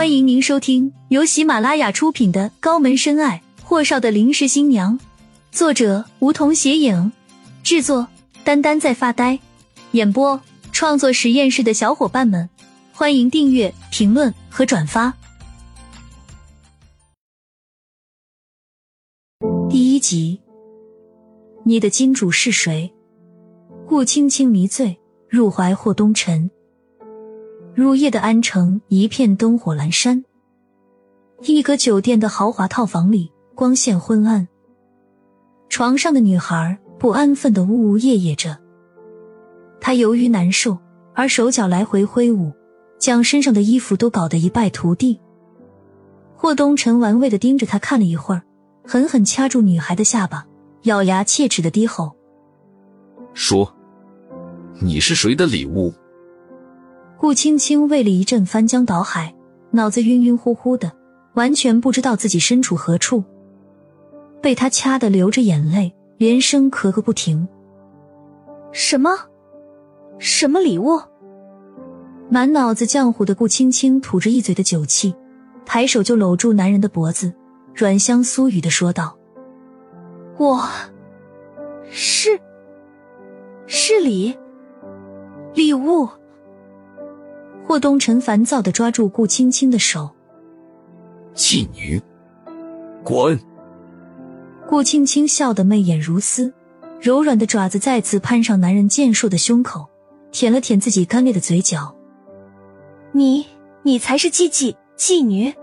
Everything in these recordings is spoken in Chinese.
欢迎您收听由喜马拉雅出品的《高门深爱：霍少的临时新娘》，作者梧桐斜影，制作丹丹在发呆，演播创作实验室的小伙伴们，欢迎订阅、评论和转发。第一集，你的金主是谁？顾青青迷醉，入怀霍东辰。入夜的安城一片灯火阑珊，一个酒店的豪华套房里光线昏暗，床上的女孩不安分的呜呜咽咽着。她由于难受而手脚来回挥舞，将身上的衣服都搞得一败涂地。霍东辰玩味的盯着她看了一会儿，狠狠掐住女孩的下巴，咬牙切齿的低吼：“说，你是谁的礼物？”顾青青胃里一阵翻江倒海，脑子晕晕乎乎的，完全不知道自己身处何处。被他掐得流着眼泪，连声咳个不停。什么？什么礼物？满脑子浆糊的顾青青吐着一嘴的酒气，抬手就搂住男人的脖子，软香酥语的说道：“我是是礼礼物。”霍东辰烦躁的抓住顾青青的手，妓女，滚！顾青青笑得媚眼如丝，柔软的爪子再次攀上男人健硕的胸口，舔了舔自己干裂的嘴角。你，你才是妓妓妓女。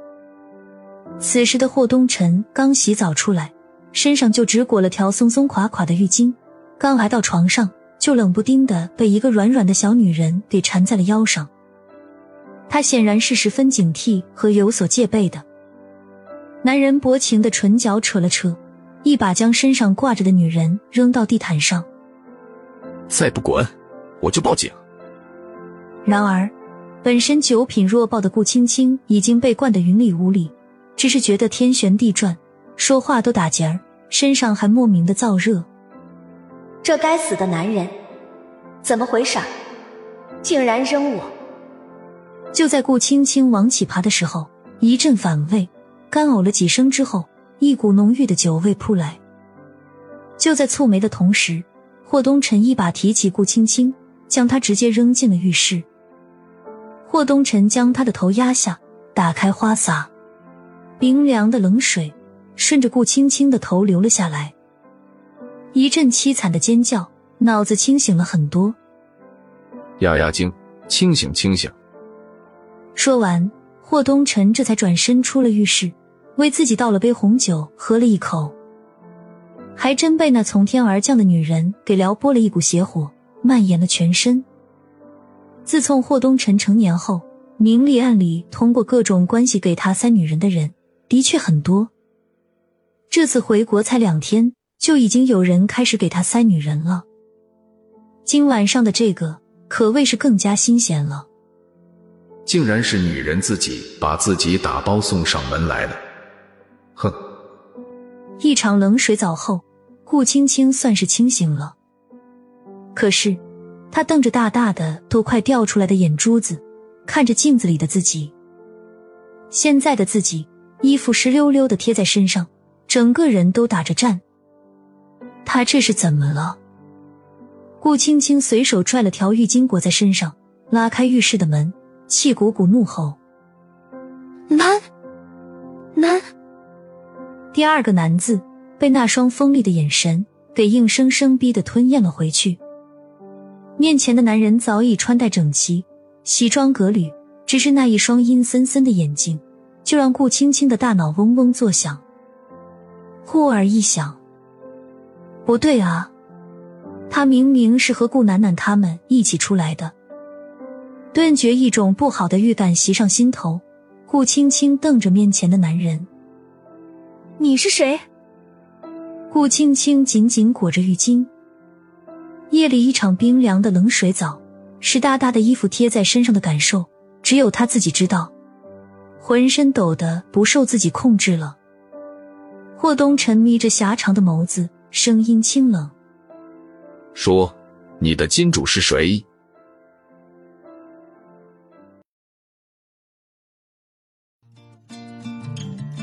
此时的霍东辰刚洗澡出来，身上就只裹了条松松垮垮的浴巾，刚来到床上，就冷不丁的被一个软软的小女人给缠在了腰上。他显然是十分警惕和有所戒备的。男人薄情的唇角扯了扯，一把将身上挂着的女人扔到地毯上。再不滚，我就报警。然而，本身酒品弱爆的顾青青已经被灌得云里雾里，只是觉得天旋地转，说话都打结儿，身上还莫名的燥热。这该死的男人，怎么回事？竟然扔我！就在顾青青往起爬的时候，一阵反胃，干呕了几声之后，一股浓郁的酒味扑来。就在蹙眉的同时，霍东辰一把提起顾青青，将她直接扔进了浴室。霍东辰将她的头压下，打开花洒，冰凉的冷水顺着顾青青的头流了下来。一阵凄惨的尖叫，脑子清醒了很多。压压惊，清醒清醒。说完，霍东辰这才转身出了浴室，为自己倒了杯红酒，喝了一口，还真被那从天而降的女人给撩拨了一股邪火，蔓延了全身。自从霍东辰成年后，明里暗里通过各种关系给他塞女人的人的确很多。这次回国才两天，就已经有人开始给他塞女人了。今晚上的这个可谓是更加新鲜了。竟然是女人自己把自己打包送上门来了，哼！一场冷水澡后，顾青青算是清醒了。可是，她瞪着大大的都快掉出来的眼珠子，看着镜子里的自己。现在的自己，衣服湿溜溜的贴在身上，整个人都打着颤。她这是怎么了？顾青青随手拽了条浴巾裹在身上，拉开浴室的门。气鼓鼓怒吼：“男，男！”第二个“男”字被那双锋利的眼神给硬生生逼得吞咽了回去。面前的男人早已穿戴整齐，西装革履，只是那一双阴森森的眼睛，就让顾青青的大脑嗡嗡作响。忽而一想，不对啊，他明明是和顾楠楠他们一起出来的。顿觉一种不好的预感袭上心头，顾青青瞪着面前的男人：“你是谁？”顾青青紧紧裹着浴巾。夜里一场冰凉的冷水澡，湿哒哒的衣服贴在身上的感受，只有她自己知道，浑身抖得不受自己控制了。霍东沉眯着狭长的眸子，声音清冷：“说，你的金主是谁？”